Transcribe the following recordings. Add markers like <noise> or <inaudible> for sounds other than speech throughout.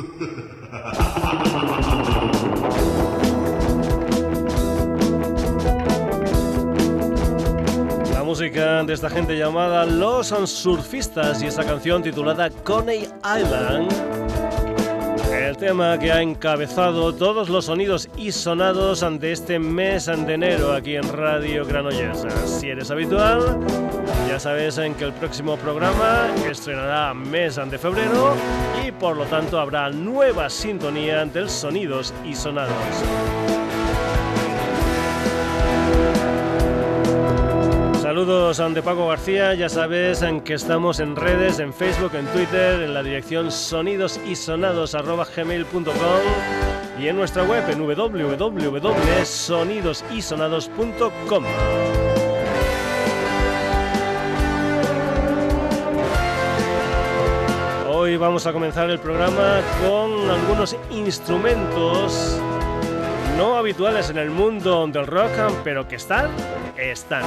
<laughs> La música de esta gente llamada Los Surfistas y esta canción titulada Coney Island. Tema que ha encabezado todos los sonidos y sonados ante este mes de enero aquí en Radio Granollers. Si eres habitual, ya sabes en que el próximo programa estrenará mes de febrero y por lo tanto habrá nueva sintonía del sonidos y sonados. Saludos ante Paco García, ya sabes que estamos en redes, en Facebook, en Twitter, en la dirección sonidosysonados.gmail.com y en nuestra web en www.sonidosysonados.com. Hoy vamos a comenzar el programa con algunos instrumentos no habituales en el mundo del rock, pero que están, están.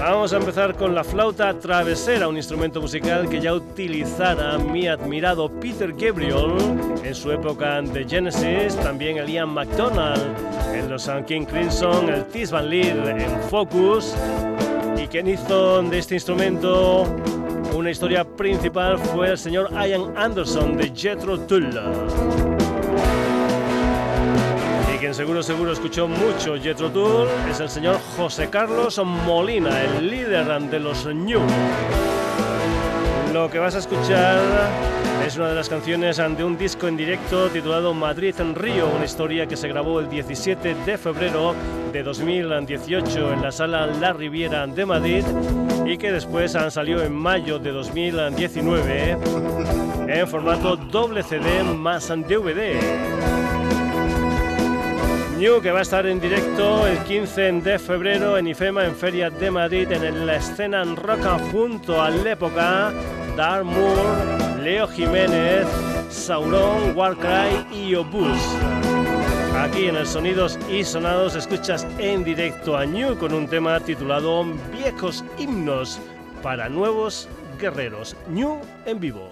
Vamos a empezar con la flauta travesera, un instrumento musical que ya utilizara mi admirado Peter Gabriel en su época de Genesis, también el Ian McDonald en los King Crimson, el Tis Van Leer en Focus, y quien hizo de este instrumento una historia principal fue el señor Ian Anderson de Jethro Tull quien seguro seguro escuchó mucho Jethro Tull es el señor José Carlos Molina, el líder de los New. Lo que vas a escuchar es una de las canciones de un disco en directo titulado Madrid en Río, una historia que se grabó el 17 de febrero de 2018 en la sala La Riviera de Madrid y que después salió en mayo de 2019 en formato doble CD más DVD. New que va a estar en directo el 15 de febrero en IFEMA en Feria de Madrid en la escena en roca junto a la época Dark Moore, Leo Jiménez, Sauron, Warcry y Obus. Aquí en el Sonidos y Sonados escuchas en directo a New con un tema titulado Viejos himnos para nuevos guerreros. New en vivo.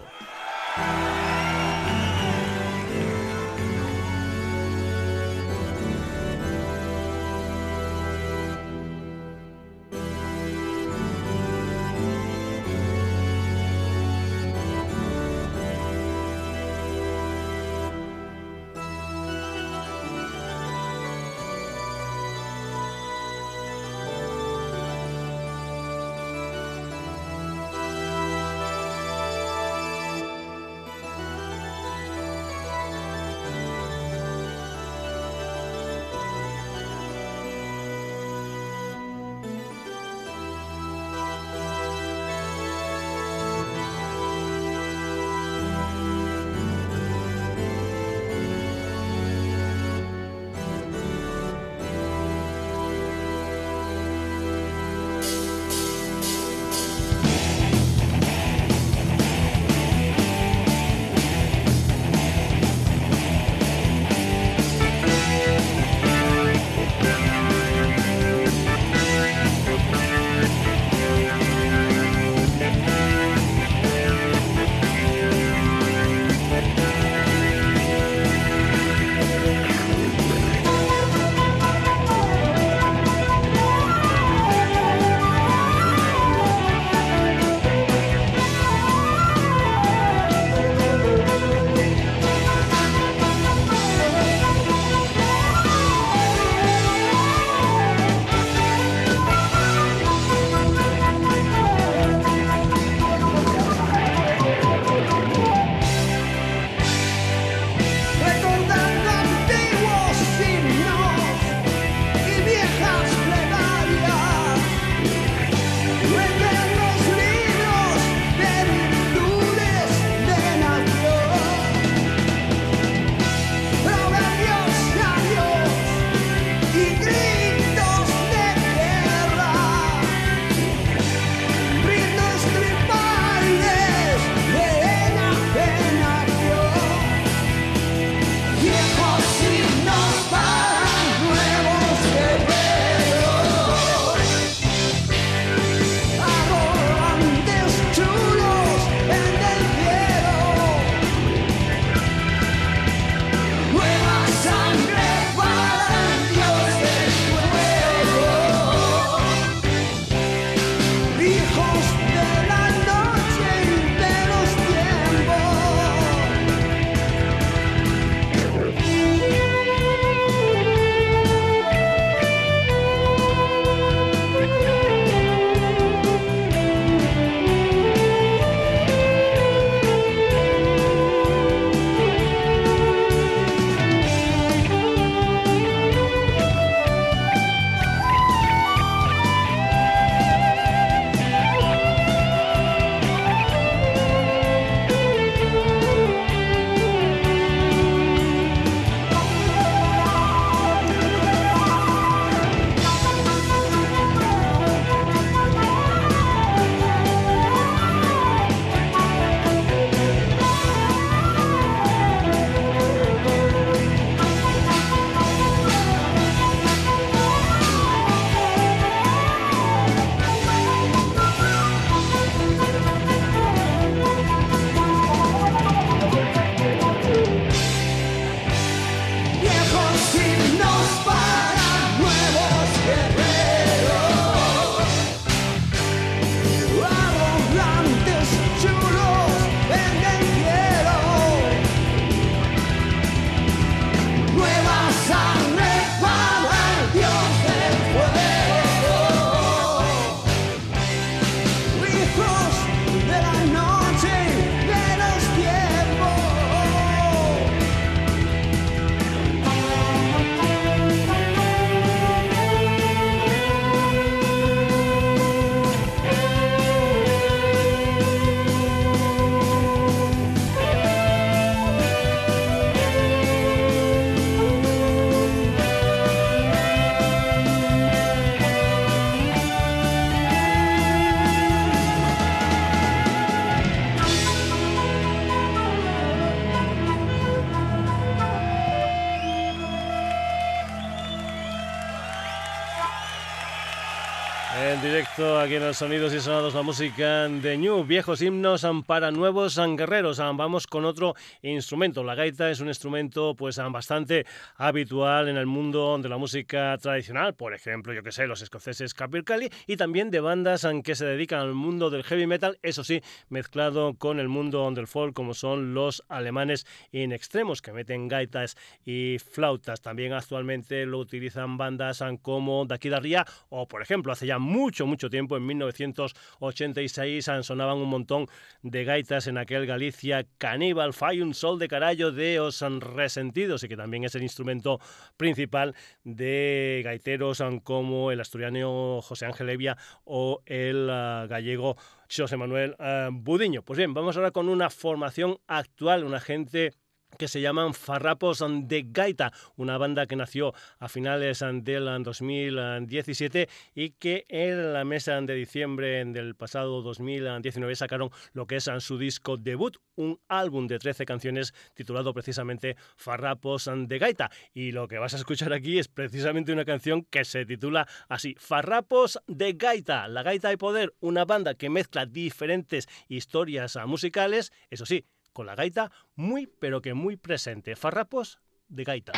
Sonidos y Sonados, la música de New, viejos himnos para nuevos guerreros. Vamos con otro instrumento. La gaita es un instrumento pues bastante habitual en el mundo de la música tradicional, por ejemplo, yo que sé, los escoceses Capercaillie y también de bandas que se dedican al mundo del heavy metal, eso sí, mezclado con el mundo del folk como son los alemanes in extremos que meten gaitas y flautas. También actualmente lo utilizan bandas como Daquida Ría o por ejemplo, hace ya mucho, mucho tiempo, en 1986, sonaban un montón de gaitas en aquel Galicia Caníbal, Fai un sol de carallo de Os Resentidos y que también es el instrumento principal de gaiteros como el asturiano José Ángel Evia o el ah, gallego José Manuel ah, Budiño. Pues bien, vamos ahora con una formación actual, una gente que se llaman Farrapos de Gaita, una banda que nació a finales del 2017 y que en la mesa de diciembre del pasado 2019 sacaron lo que es su disco debut, un álbum de 13 canciones titulado precisamente Farrapos de Gaita. Y lo que vas a escuchar aquí es precisamente una canción que se titula así, Farrapos de Gaita, la gaita de poder, una banda que mezcla diferentes historias musicales, eso sí, con la gaita muy pero que muy presente. Farrapos de gaita.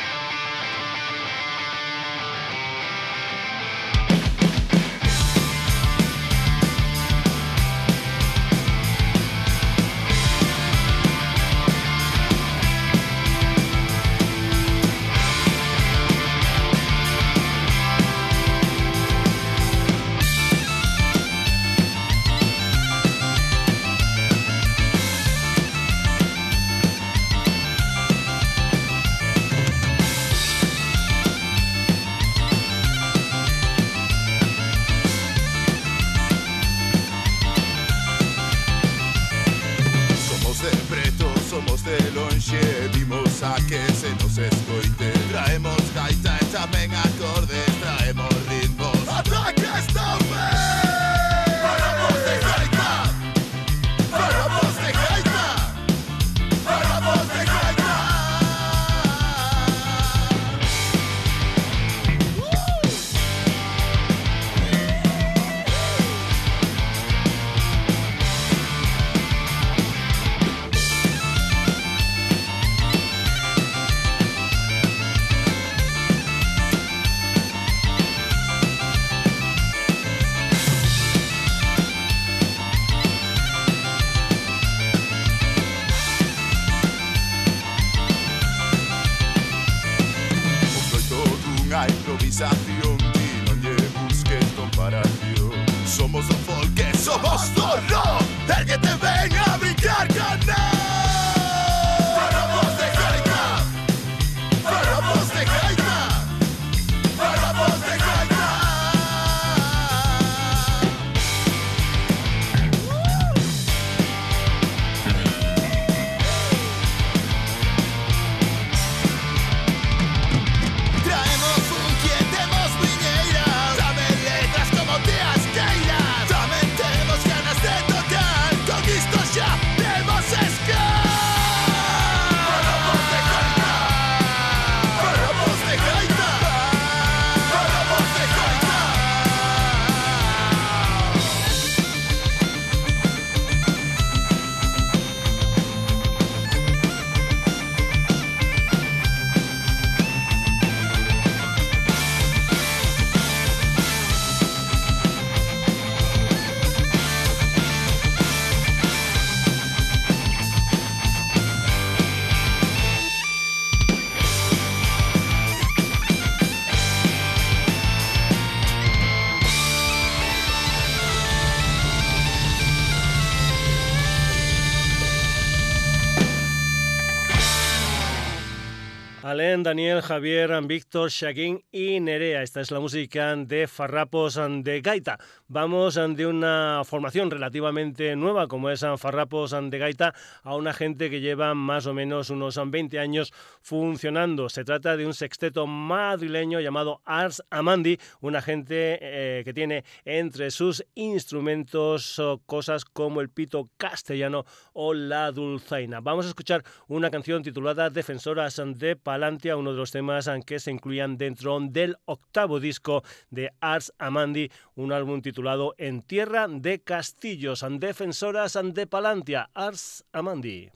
Daniel, Javier, Víctor, Shaquín y Nerea. Esta es la música de Farrapos de Gaita. Vamos de una formación relativamente nueva como es Farrapos de Gaita a una gente que lleva más o menos unos 20 años funcionando. Se trata de un sexteto madrileño llamado Ars Amandi, una gente eh, que tiene entre sus instrumentos cosas como el pito castellano o la dulzaina. Vamos a escuchar una canción titulada Defensoras de Palante uno de los temas que se incluían dentro del octavo disco de Ars Amandi, un álbum titulado titulado En tierra de castillos, defensoras de Palantia, Ars Amandi.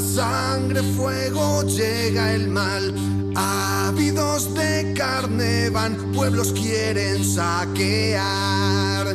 Sangre, fuego, llega el mal. Ávidos de carne van, pueblos quieren saquear.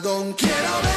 perdón. Quiero ver.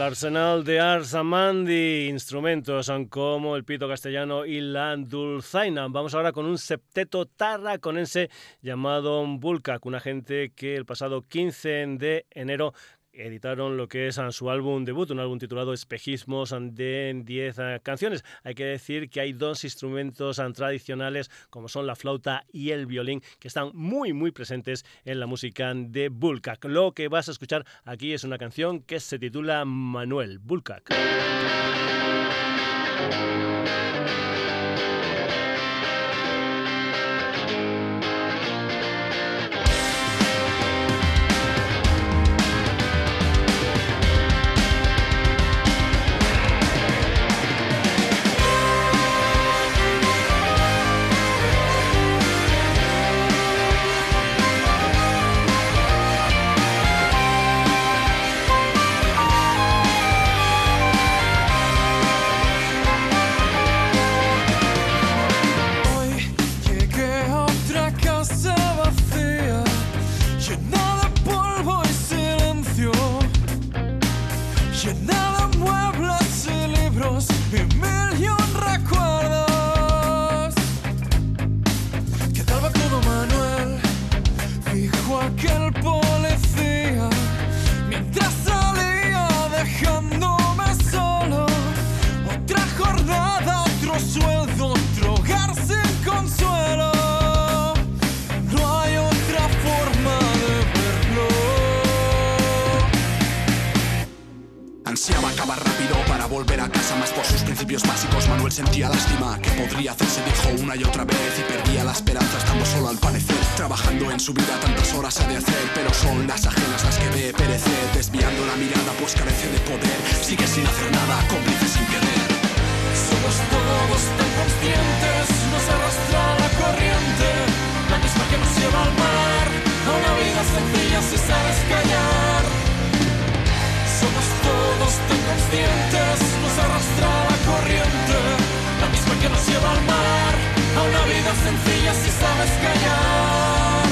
Arsenal de Arsamandi, instrumentos como el pito castellano y la dulzaina. Vamos ahora con un septeto tarraconense llamado Bulkak, una gente que el pasado 15 de enero editaron lo que es su álbum debut, un álbum titulado Espejismos de 10 eh, canciones. Hay que decir que hay dos instrumentos eh, tradicionales como son la flauta y el violín que están muy muy presentes en la música de Bulkak. Lo que vas a escuchar aquí es una canción que se titula Manuel Bulkak. Volver a casa más por sus principios básicos. Manuel sentía lástima que podría hacerse, dijo una y otra vez y perdía la esperanza estando solo al parecer. Trabajando en su vida tantas horas ha de hacer, pero son las ajenas las que ve perecer, desviando la mirada pues carece de poder. Sigue sin hacer nada, cómplice sin querer. Somos todos tan conscientes, nos arrastra la corriente, la misma que nos lleva al mar, a una vida sencilla si sabes callar. Todos tan conscientes, nos arrastra la corriente, la misma que nos lleva al mar, a una vida sencilla si sabes callar.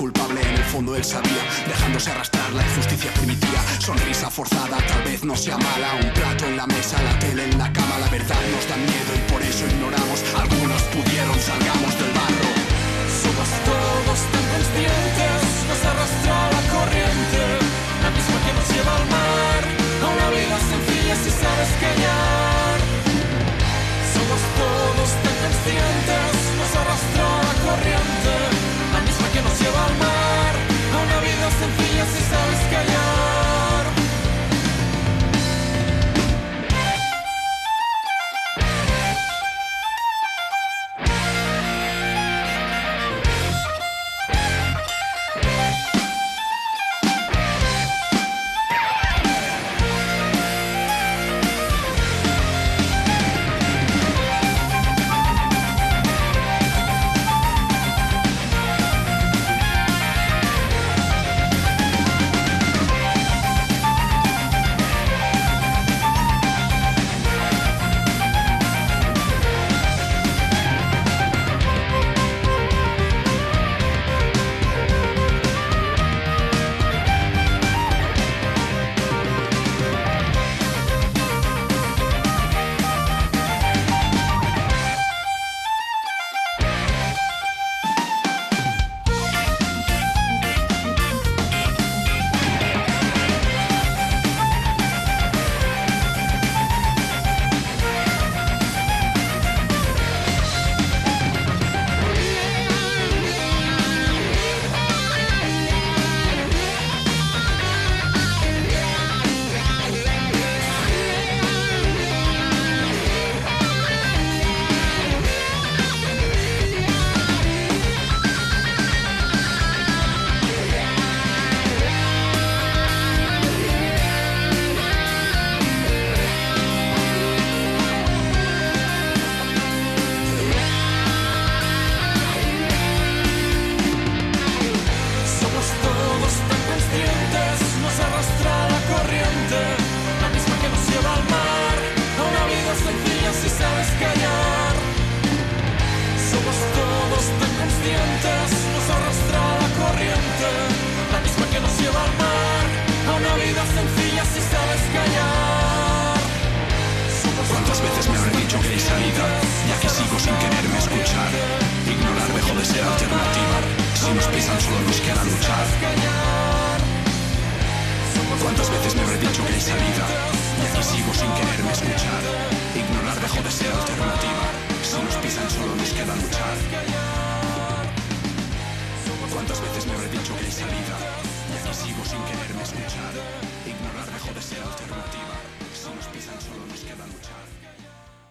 Culpable, en el fondo él sabía, dejándose arrastrar la injusticia permitía. Sonrisa forzada, tal vez no sea mala, un plato en la mesa, la tele en la cama, la verdad nos da miedo y por eso ignoramos. Algunos pudieron, salgamos del barro. Somos todos tan conscientes, nos arrastra la corriente, la misma que nos lleva al mar, a una vida sencilla si sabes callar. Somos todos tan conscientes, nos arrastra la corriente a una vida sencilla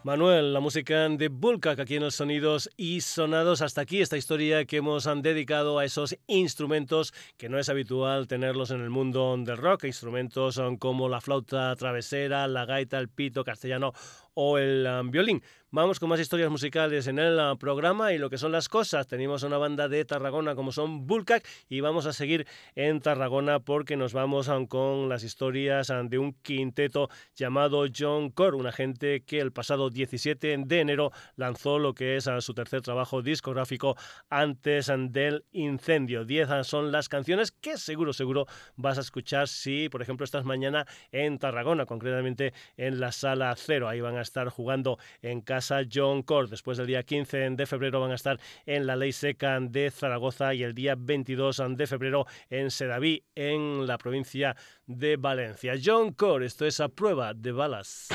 Manuel, la música de Bulkak aquí en los sonidos y sonados. Hasta aquí esta historia que hemos dedicado a esos instrumentos que no es habitual tenerlos en el mundo del rock. Instrumentos como la flauta travesera, la gaita, el pito castellano o el um, violín. Vamos con más historias musicales en el uh, programa y lo que son las cosas. Tenemos una banda de Tarragona como son Bulkak y vamos a seguir en Tarragona porque nos vamos um, con las historias um, de un quinteto llamado John Core, una gente que el pasado 17 de enero lanzó lo que es su tercer trabajo discográfico antes del incendio. Diez son las canciones que seguro, seguro vas a escuchar si, por ejemplo, estás mañana en Tarragona, concretamente en la sala cero. Ahí van a estar jugando en casa John Core. Después del día 15 de febrero van a estar en la Ley Seca de Zaragoza y el día 22 de febrero en Sedaví, en la provincia de Valencia. John Core, esto es a prueba de balas.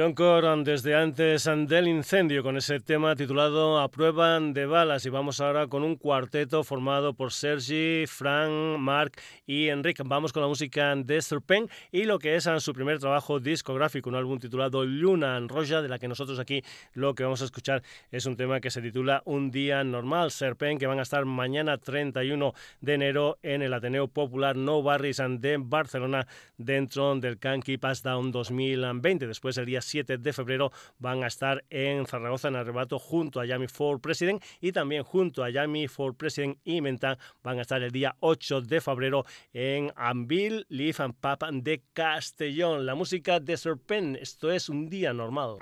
John Coran desde antes del incendio con ese tema titulado A prueba de balas y vamos ahora con un cuarteto formado por Sergi, Frank, Mark y Enrique. Vamos con la música de Serpent y lo que es su primer trabajo discográfico, un álbum titulado Luna en Roja de la que nosotros aquí lo que vamos a escuchar es un tema que se titula Un día normal, Serpent que van a estar mañana 31 de enero en el Ateneo Popular No Barris de Barcelona dentro del Canky Pass Down 2020. Después el día 7 de febrero van a estar en Zaragoza en arrebato junto a Yami for President y también junto a Yami for President y Mentan van a estar el día 8 de febrero en Anvil, Leaf and Pap de Castellón. La música de Serpent, esto es un día normal.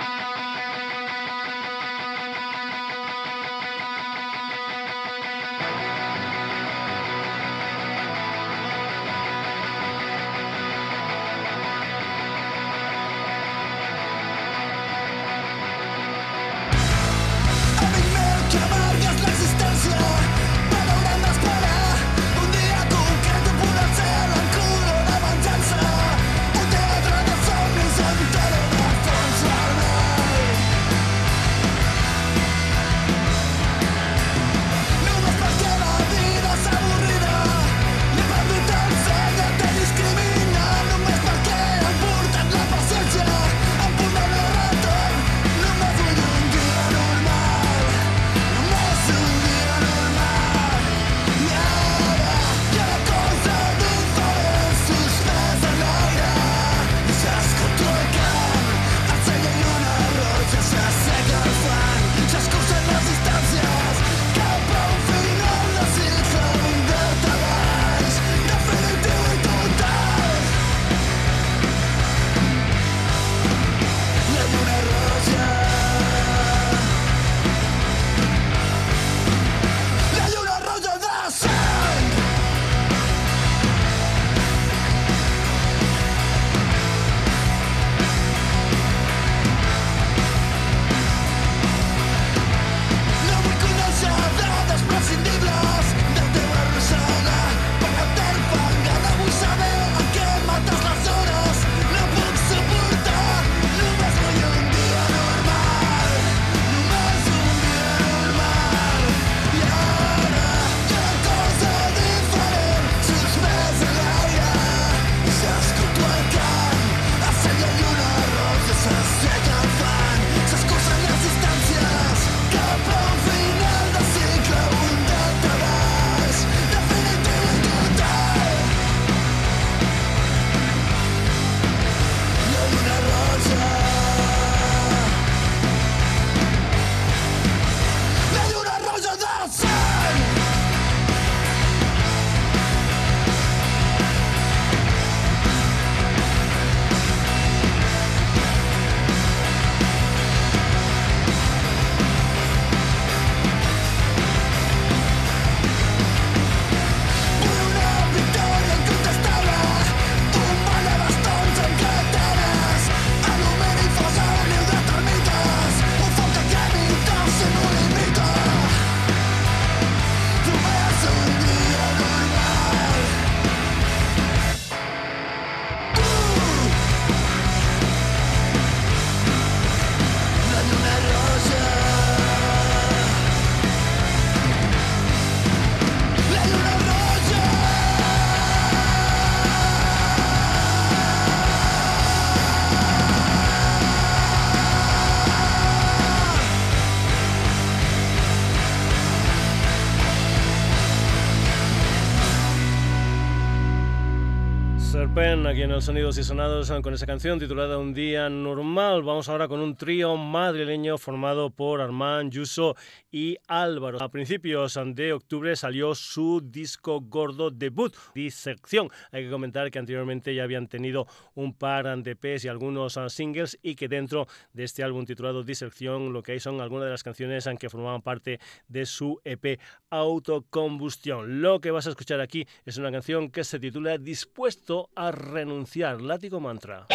En Sonidos y Sonados con esa canción titulada Un día normal. Vamos ahora con un trío madrileño formado por Armand, Yuso y Álvaro. A principios de octubre salió su disco gordo debut, Disección. Hay que comentar que anteriormente ya habían tenido un par de EPs y algunos singles y que dentro de este álbum titulado Disección lo que hay son algunas de las canciones que formaban parte de su EP Autocombustión. Lo que vas a escuchar aquí es una canción que se titula Dispuesto a renunciar. Látigo Mantra.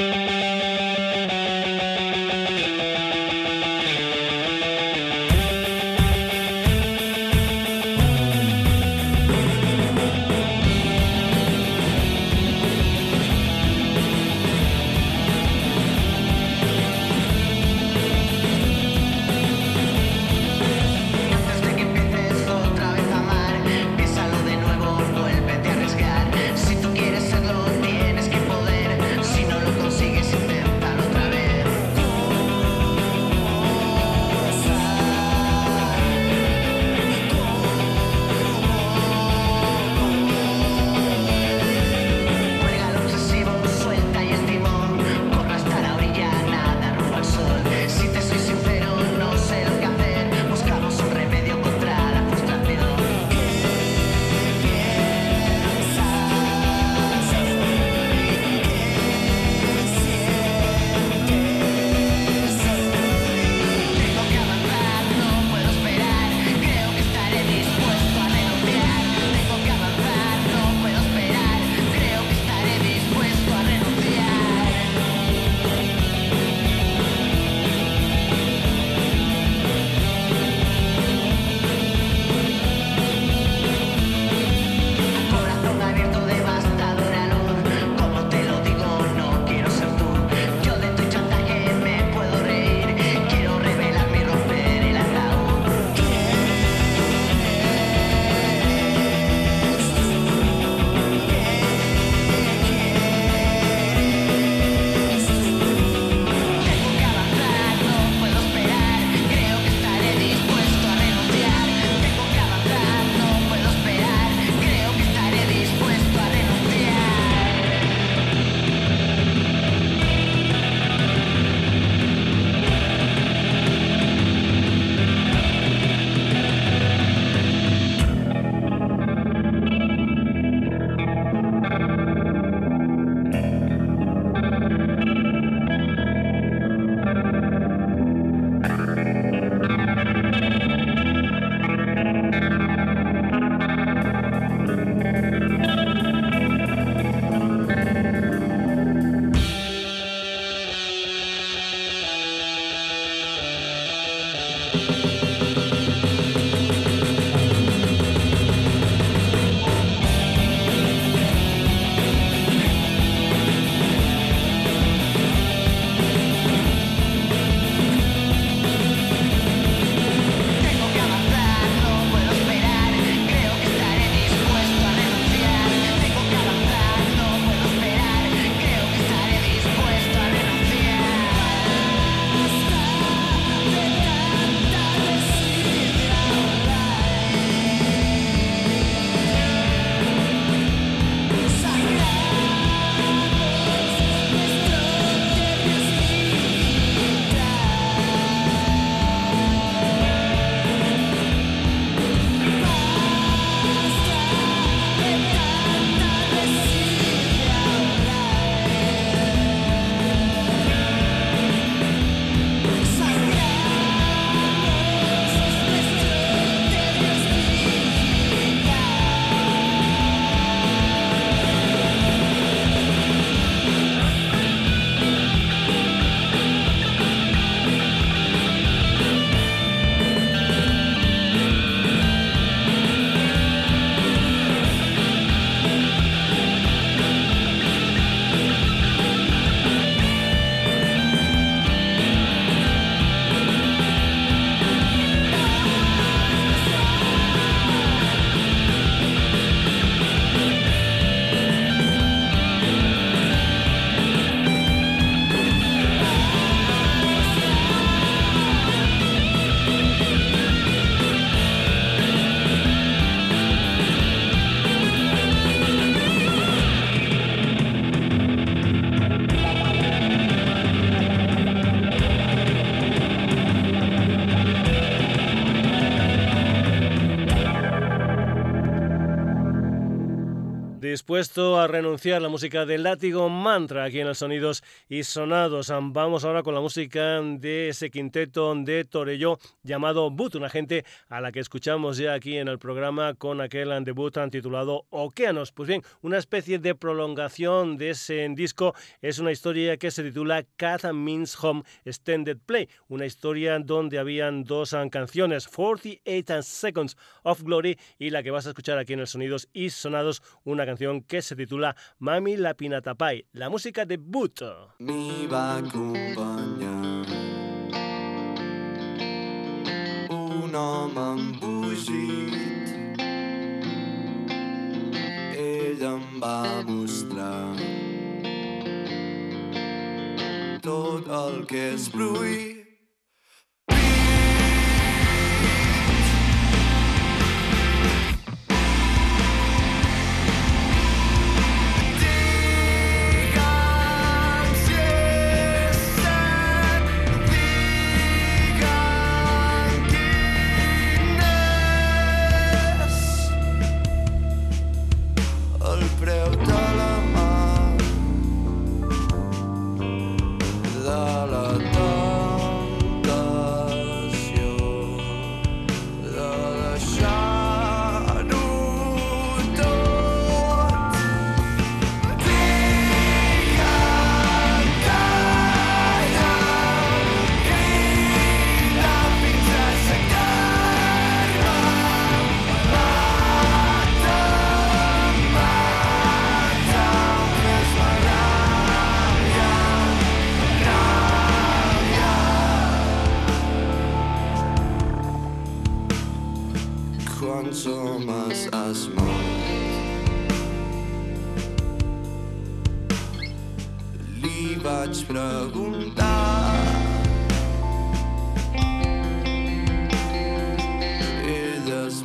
Dispuesto a renunciar a la música del látigo mantra aquí en los sonidos y sonados. Vamos ahora con la música de ese quinteto de Torelló llamado Boot, una gente a la que escuchamos ya aquí en el programa con aquel debut titulado Okeanos. Pues bien, una especie de prolongación de ese disco es una historia que se titula Cat Means Home Extended Play, una historia donde habían dos canciones, 48 Seconds of Glory y la que vas a escuchar aquí en el Sonidos y Sonados, una canción que se titula Mami la Pinatapai, la música de Buto. Mi va acompanyar un home embogit ell em va mostrar tot el que és bruit konsum az asmat Li vaig preguntar Ella es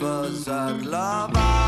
besar-la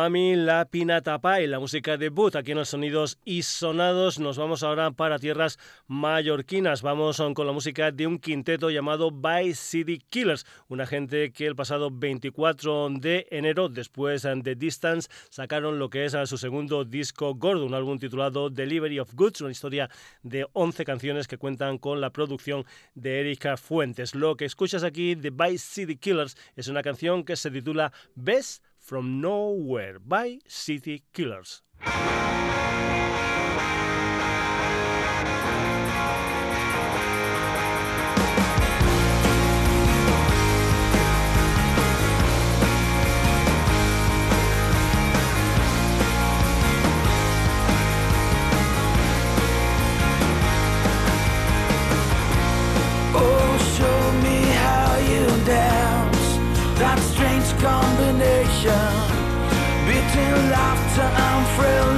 Mami La Pinatapay, la música de Boot aquí en los sonidos y sonados. Nos vamos ahora para tierras mallorquinas. Vamos con la música de un quinteto llamado By City Killers, una gente que el pasado 24 de enero, después de Distance, sacaron lo que es su segundo disco gordo, un álbum titulado Delivery of Goods, una historia de 11 canciones que cuentan con la producción de Erika Fuentes. Lo que escuchas aquí de By City Killers es una canción que se titula Best from Nowhere by City Killers. And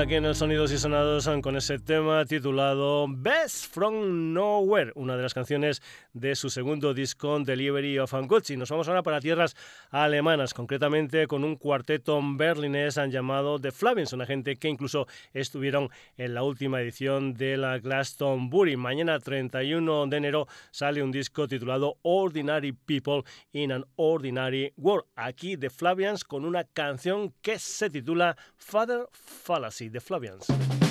aquí en el Sonidos y Sonados con ese tema titulado Best From Nowhere, una de las canciones de su segundo disco Delivery of Goods. Nos vamos ahora para tierras alemanas, concretamente con un cuarteto berlinés llamado The Flavians, una gente que incluso estuvieron en la última edición de la Glastonbury. Mañana 31 de enero sale un disco titulado Ordinary People in an Ordinary World. Aquí The Flavians con una canción que se titula Father Fallacy, The Flavians.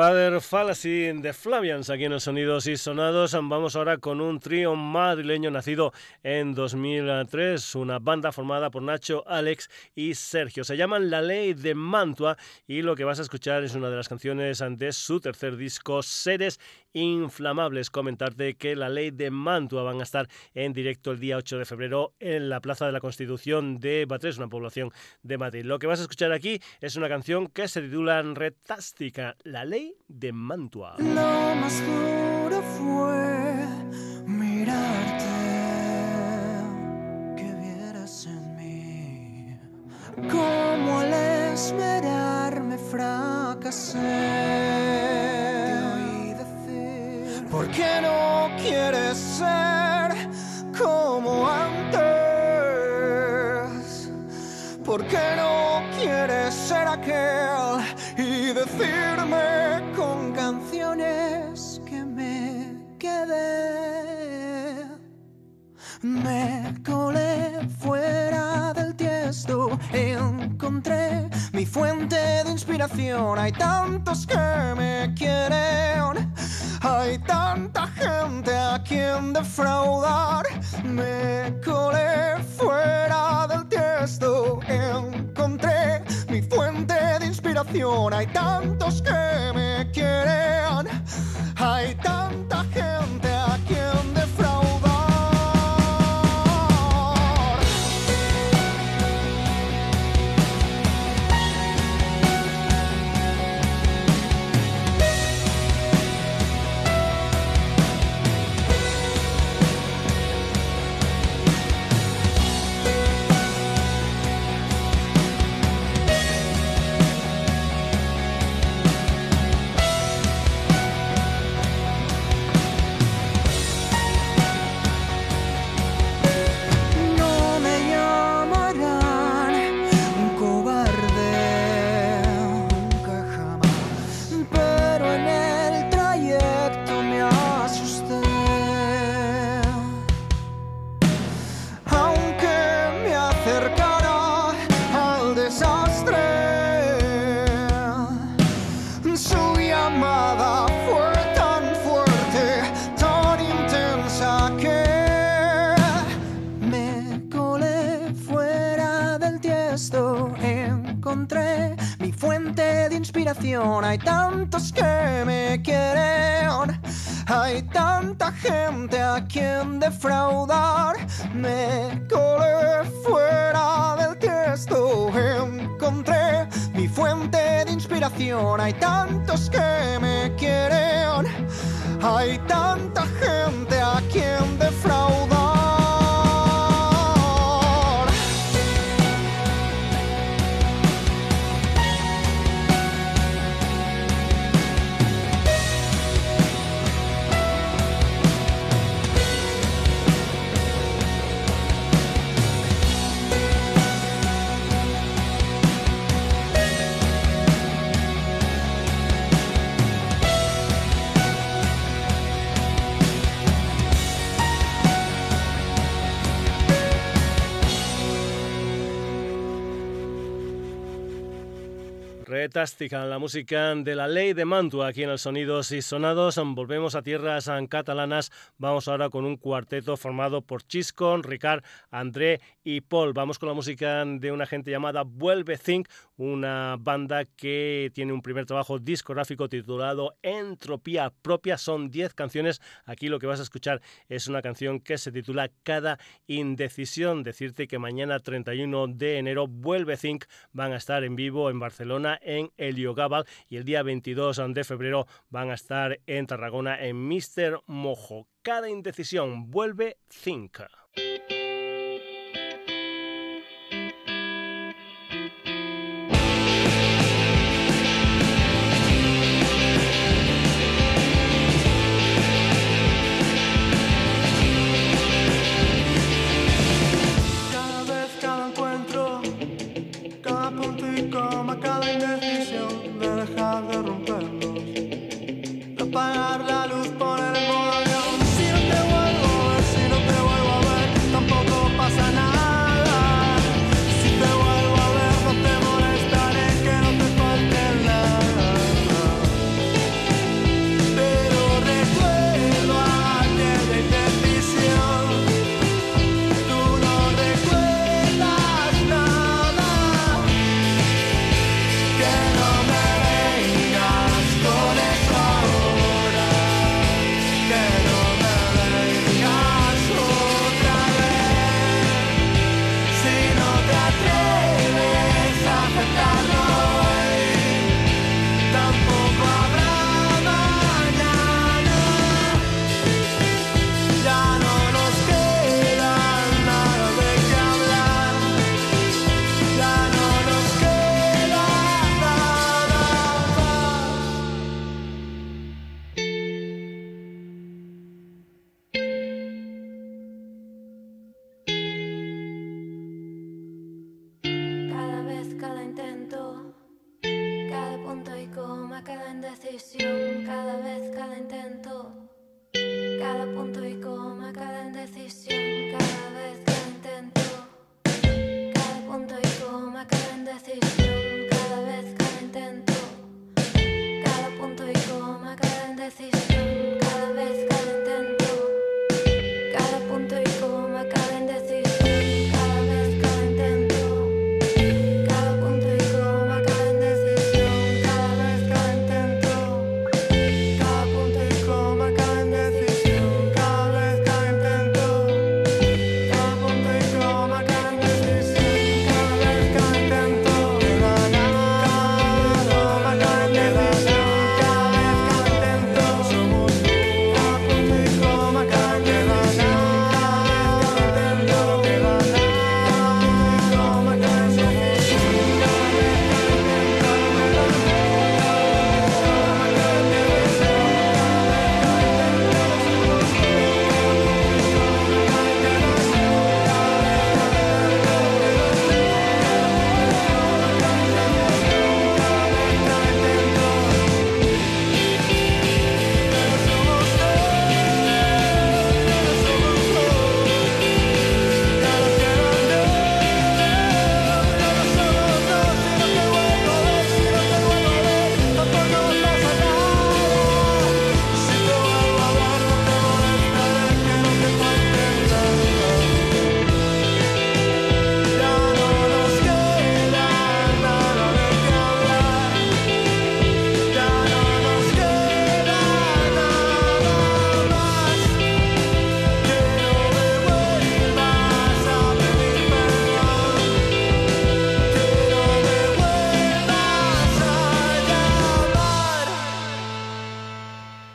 Fa Father Fallacy de Flavians aquí en los Sonidos y Sonados. Vamos ahora con un trío madrileño nacido en 2003, una banda formada por Nacho, Alex y Sergio. Se llaman La Ley de Mantua y lo que vas a escuchar es una de las canciones de su tercer disco, Seres inflamables. Comentarte que la ley de Mantua van a estar en directo el día 8 de febrero en la Plaza de la Constitución de Batres, una población de Madrid. Lo que vas a escuchar aquí es una canción que se titula Retástica, la ley de Mantua. Lo más duro fue mirarte, que vieras en mí, como al esperarme fracasé. ¿Por qué no quieres ser como antes? ¿Por qué no quieres ser aquel y decirme Me colé fuera del tiesto, encontré mi fuente de inspiración. Hay tantos que me quieren hay tanta gente a quien defraudar. Me colé fuera del tiesto. Encontré mi fuente de inspiración. Hay tantos que me quieren. Hay tanta gente Hay tantos que me quieren. Hay tanta gente a quien defraudar. Me colé fuera del tiesto. Encontré mi fuente de inspiración. Hay tantos que me quieren. Hay tanta gente Fantástica la música de la ley de Mantua aquí en el Sonidos y Sonados. Volvemos a tierras catalanas. Vamos ahora con un cuarteto formado por Chiscon, Ricard, André y Paul. Vamos con la música de una gente llamada Vuelve Think, una banda que tiene un primer trabajo discográfico titulado Entropía Propia. Son 10 canciones. Aquí lo que vas a escuchar es una canción que se titula Cada Indecisión. Decirte que mañana 31 de enero Vuelve Think van a estar en vivo en Barcelona en Heliogabal y el día 22 de febrero van a estar en Tarragona en Mister Mojo. Cada indecisión vuelve Think.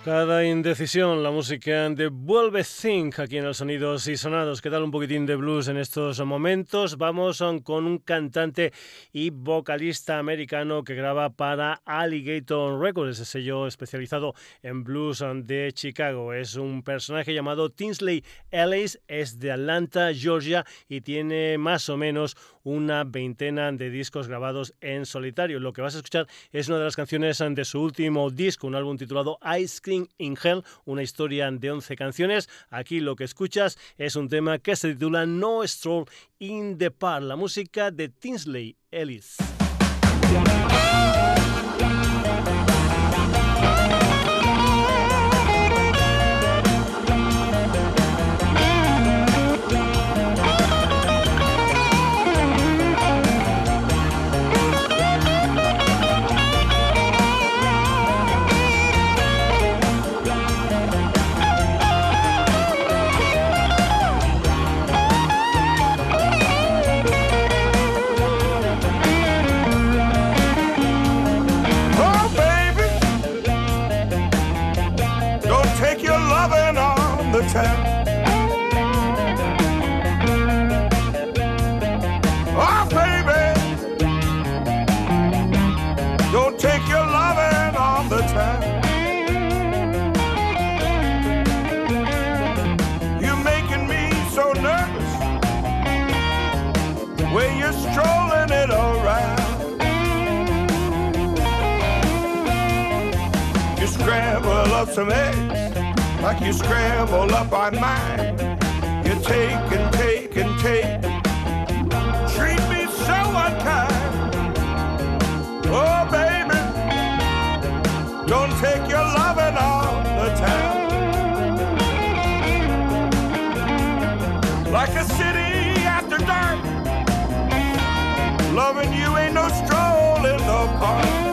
Cada indecisión, la música de Vuelve Think aquí en los Sonidos y Sonados. ¿Qué tal un poquitín de blues en estos momentos? Vamos con un cantante y vocalista americano que graba para Alligator Records, ese sello especializado en blues de Chicago. Es un personaje llamado Tinsley Ellis, es de Atlanta, Georgia y tiene más o menos una veintena de discos grabados en solitario. Lo que vas a escuchar es una de las canciones de su último disco, un álbum titulado Ice Cream in Hell, una historia de 11 canciones. Aquí lo que escuchas es un tema que se titula No Stroll in the Park, la música de Tinsley Ellis. Up some eggs like you scramble up on mine. You take and take and take. Treat me so unkind. Oh, baby, don't take your loving on the town. Like a city after dark. Loving you ain't no stroll in the park.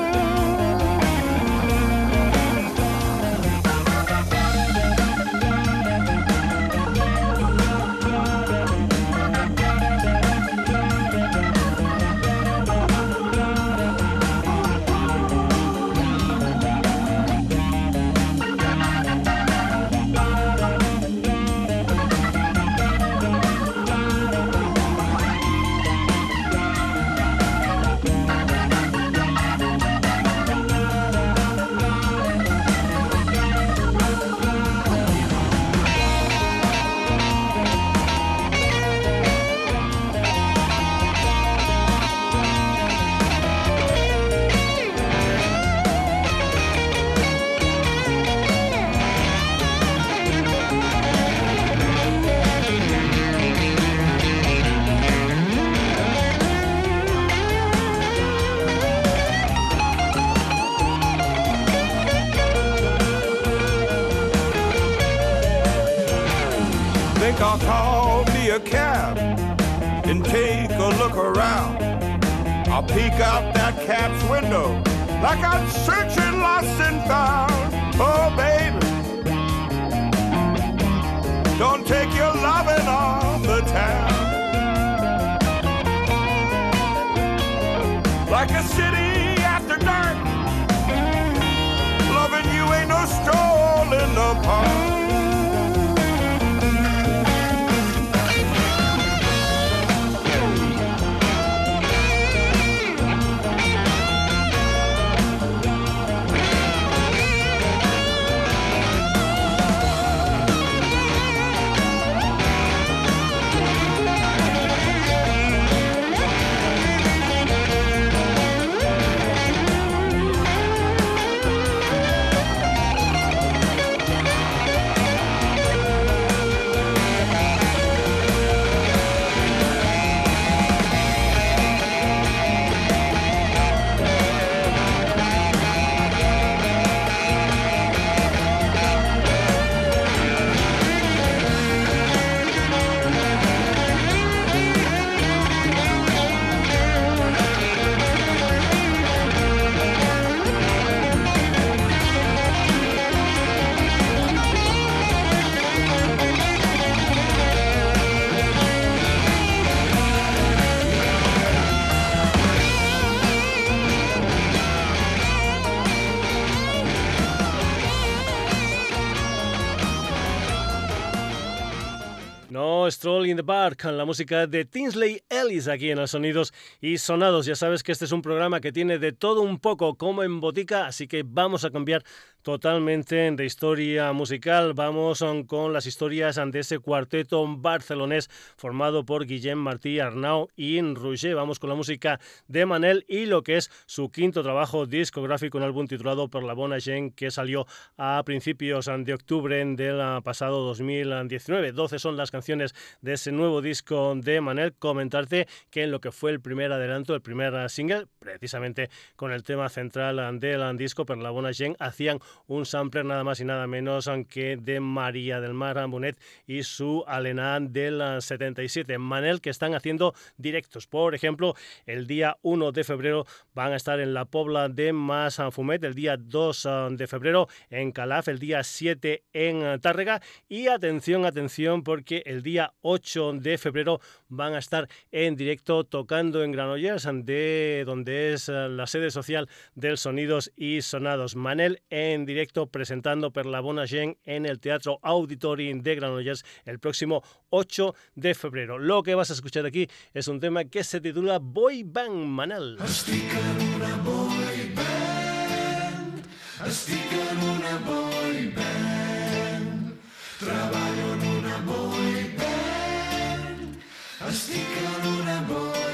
In the Park, la música de Tinsley Ellis aquí en los Sonidos y Sonados. Ya sabes que este es un programa que tiene de todo un poco como en botica, así que vamos a cambiar totalmente de historia musical. Vamos con las historias de ese cuarteto barcelonés formado por Guillem Martí, Arnau y Roger. Vamos con la música de Manel y lo que es su quinto trabajo discográfico, un álbum titulado Por la Bona que salió a principios de octubre del pasado 2019. 12 son las canciones de ese nuevo disco de Manel. Comentarte que en lo que fue el primer adelanto, el primer single, precisamente con el tema central del disco Por la Bona Gen, hacían un sampler nada más y nada menos que de María del Mar Bonet y su Alena del 77. Manel que están haciendo directos. Por ejemplo, el día 1 de febrero van a estar en la Pobla de Masanfumet, el día 2 ah, de febrero en Calaf, el día 7 en Tárrega y atención, atención porque el día 8 de febrero van a estar en directo tocando en Granollers, de donde es ah, la sede social del Sonidos y Sonados. Manel en directo presentando Per la Bona Gent en el Teatro Auditori de Granollers el próximo 8 de febrero. Lo que vas a escuchar aquí es un tema que se titula Boy Band Manel. Una boy en una boy una boy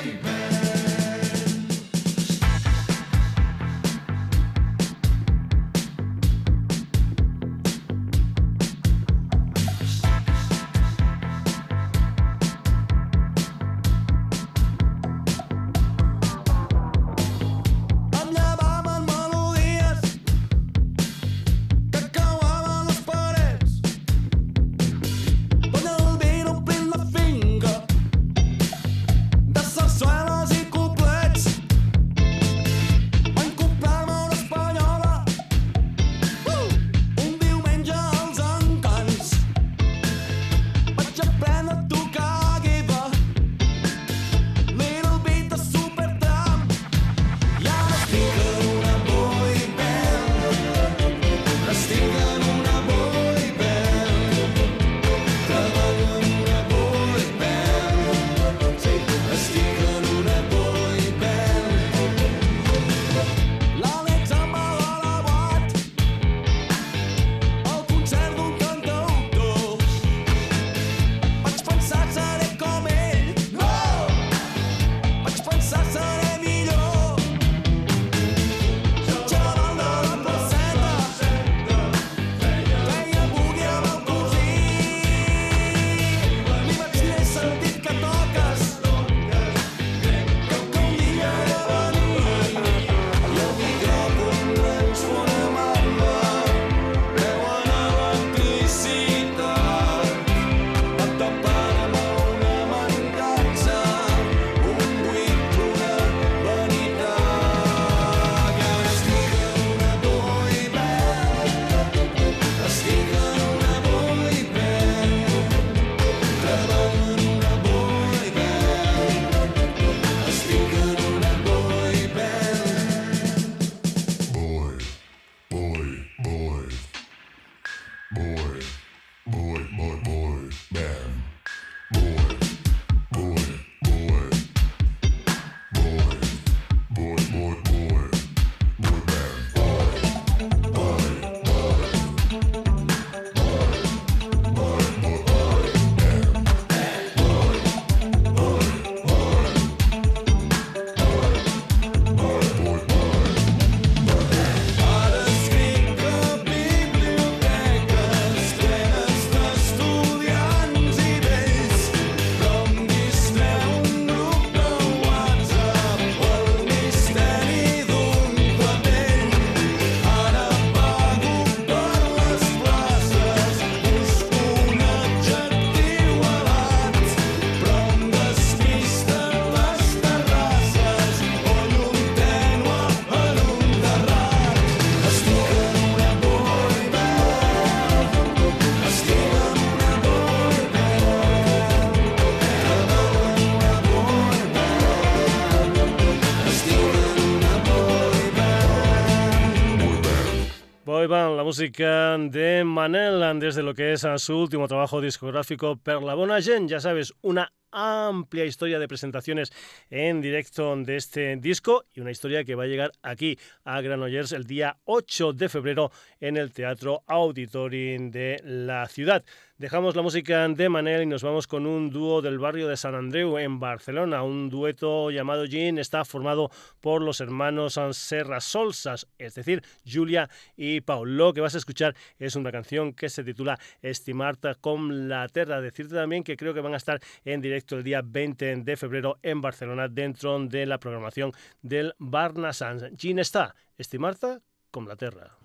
música de Manel desde lo que es su último trabajo discográfico Perla Bona. Ya sabes, una amplia historia de presentaciones en directo de este disco y una historia que va a llegar aquí a Granollers el día 8 de febrero en el Teatro Auditorium de la ciudad. Dejamos la música de Manel y nos vamos con un dúo del barrio de San Andreu en Barcelona. Un dueto llamado Jean está formado por los hermanos Serra Solsas, es decir, Julia y Paul. Lo que vas a escuchar es una canción que se titula Estimarte con la Terra. Decirte también que creo que van a estar en directo el día 20 de febrero en Barcelona dentro de la programación del Barna Sans. Jean está, Estimarte con la Terra.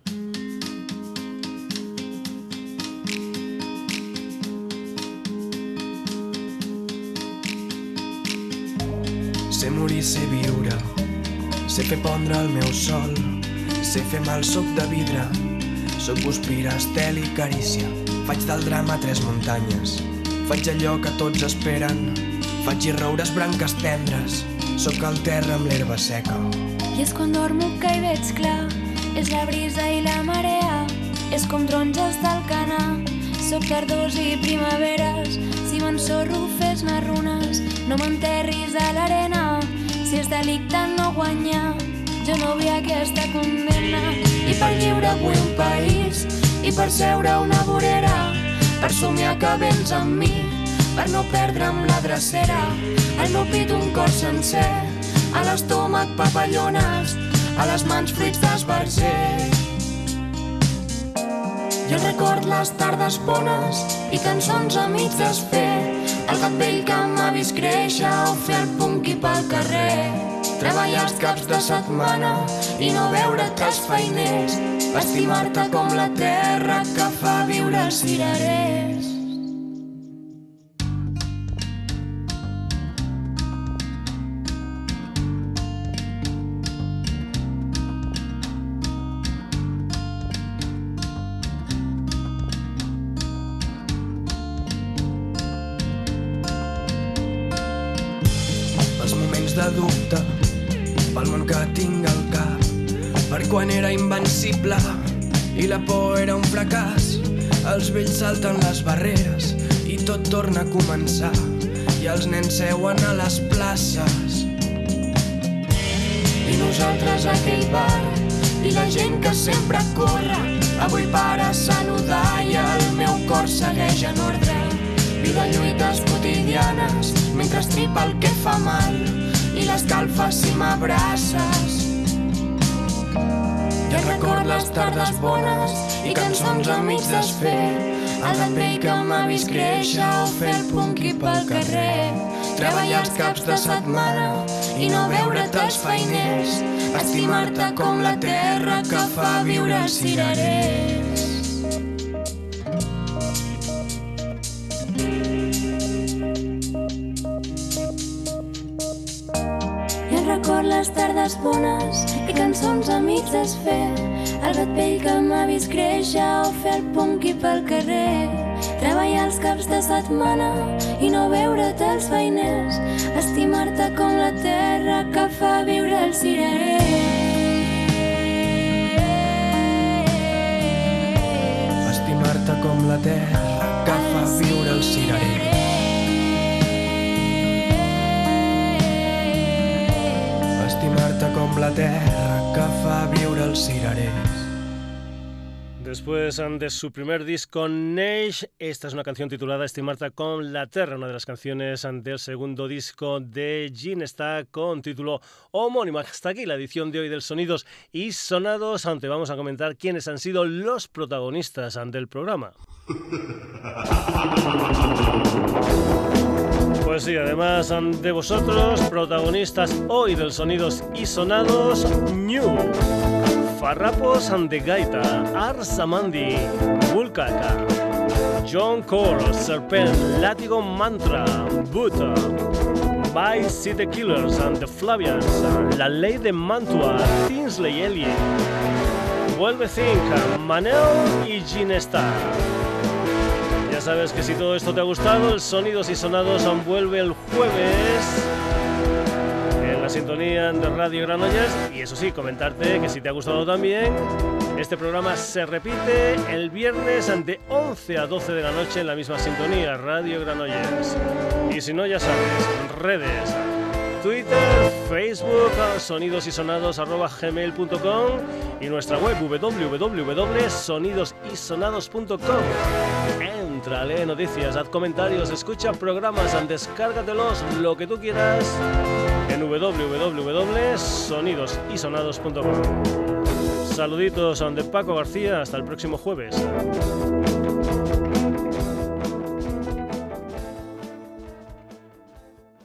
Sé morir, sé viure, sé fer pondre el meu sol, sé fer mal soc de vidre, soc guspira, estel i carícia. Faig del drama tres muntanyes, faig allò que tots esperen, faig i roures branques tendres, sóc al terra amb l'herba seca. I és quan dormo que hi veig clar, és la brisa i la marea, és com taronges del canà, sóc tardors i primaveres, si m'ensorro fes-ne runes, no m'enterris a l'arena, si és delicte no guanyar, jo no vull aquesta condemna. I per lliure vull un país, i per seure una vorera, per somiar que vens amb mi, per no perdre'm la drecera, meu pit un cor sencer, a l'estómac papallones, a les mans fruits d'esbarzer. Jo record les tardes bones i cançons a mig desfer, el gat vell que m'ha vist créixer o fer el punqui pel carrer. Treballar els caps de setmana i no veure els feiners, estimar-te com la terra que fa viure els cirerers. Salten les barreres i tot torna a començar. I els nens seuen a les places. I nosaltres a aquell bar i la gent que sempre corre avui para a saludar i el meu cor segueix en ordre. Vida lluites quotidianes mentre estripa el que fa mal i l'escalfa si m'abraces. Jo record les tardes bones i cançons a mig desfer el vell que m'ha vist créixer o fer el punqui pel carrer. Treballar els caps de setmana i no veure't els feiners. Estimar-te com la terra que fa viure els cirerers tardes bones i cançons a mig desfer el gat vell que m'ha vist créixer o fer el punqui pel carrer. Treballar els caps de setmana i no veure't els feiners. Estimar-te com la terra que fa viure el cirerer. Estimar-te com la terra que fa viure el cirerer terra que fa viure els cirerers Después de su primer disco, Neix, esta es una canción titulada Estimarte con la Terra, una de las canciones del segundo disco de Jean, está con título homónimo. Hasta aquí la edición de hoy del Sonidos y Sonados, ante vamos a comentar quiénes han sido los protagonistas del programa. <laughs> Pues sí, además de vosotros, protagonistas hoy del Sonidos y Sonados, New. Farrapos the Gaita, Arsamandi, Vulcaca, John Cole, Serpent, Látigo Mantra, Buta, By City Killers and the Flavians, La Ley de Mantua, Tinsley Elliott, Vuelve Think, Manel y Ginestar. Sabes que si todo esto te ha gustado, el Sonidos y Sonados vuelve el jueves en la sintonía de Radio Granollers y eso sí, comentarte que si te ha gustado también Este programa se repite el viernes de 11 a 12 de la noche en la misma sintonía, Radio Granollers. Y si no, ya sabes, redes, Twitter, Facebook, sonidosysonados.gmail.com y nuestra web www.sonidosysonados.com. Entra, lee noticias, haz comentarios, escucha programas, descárgatelos, lo que tú quieras en www.sonidosysonados.com. Saluditos de Paco García, hasta el próximo jueves.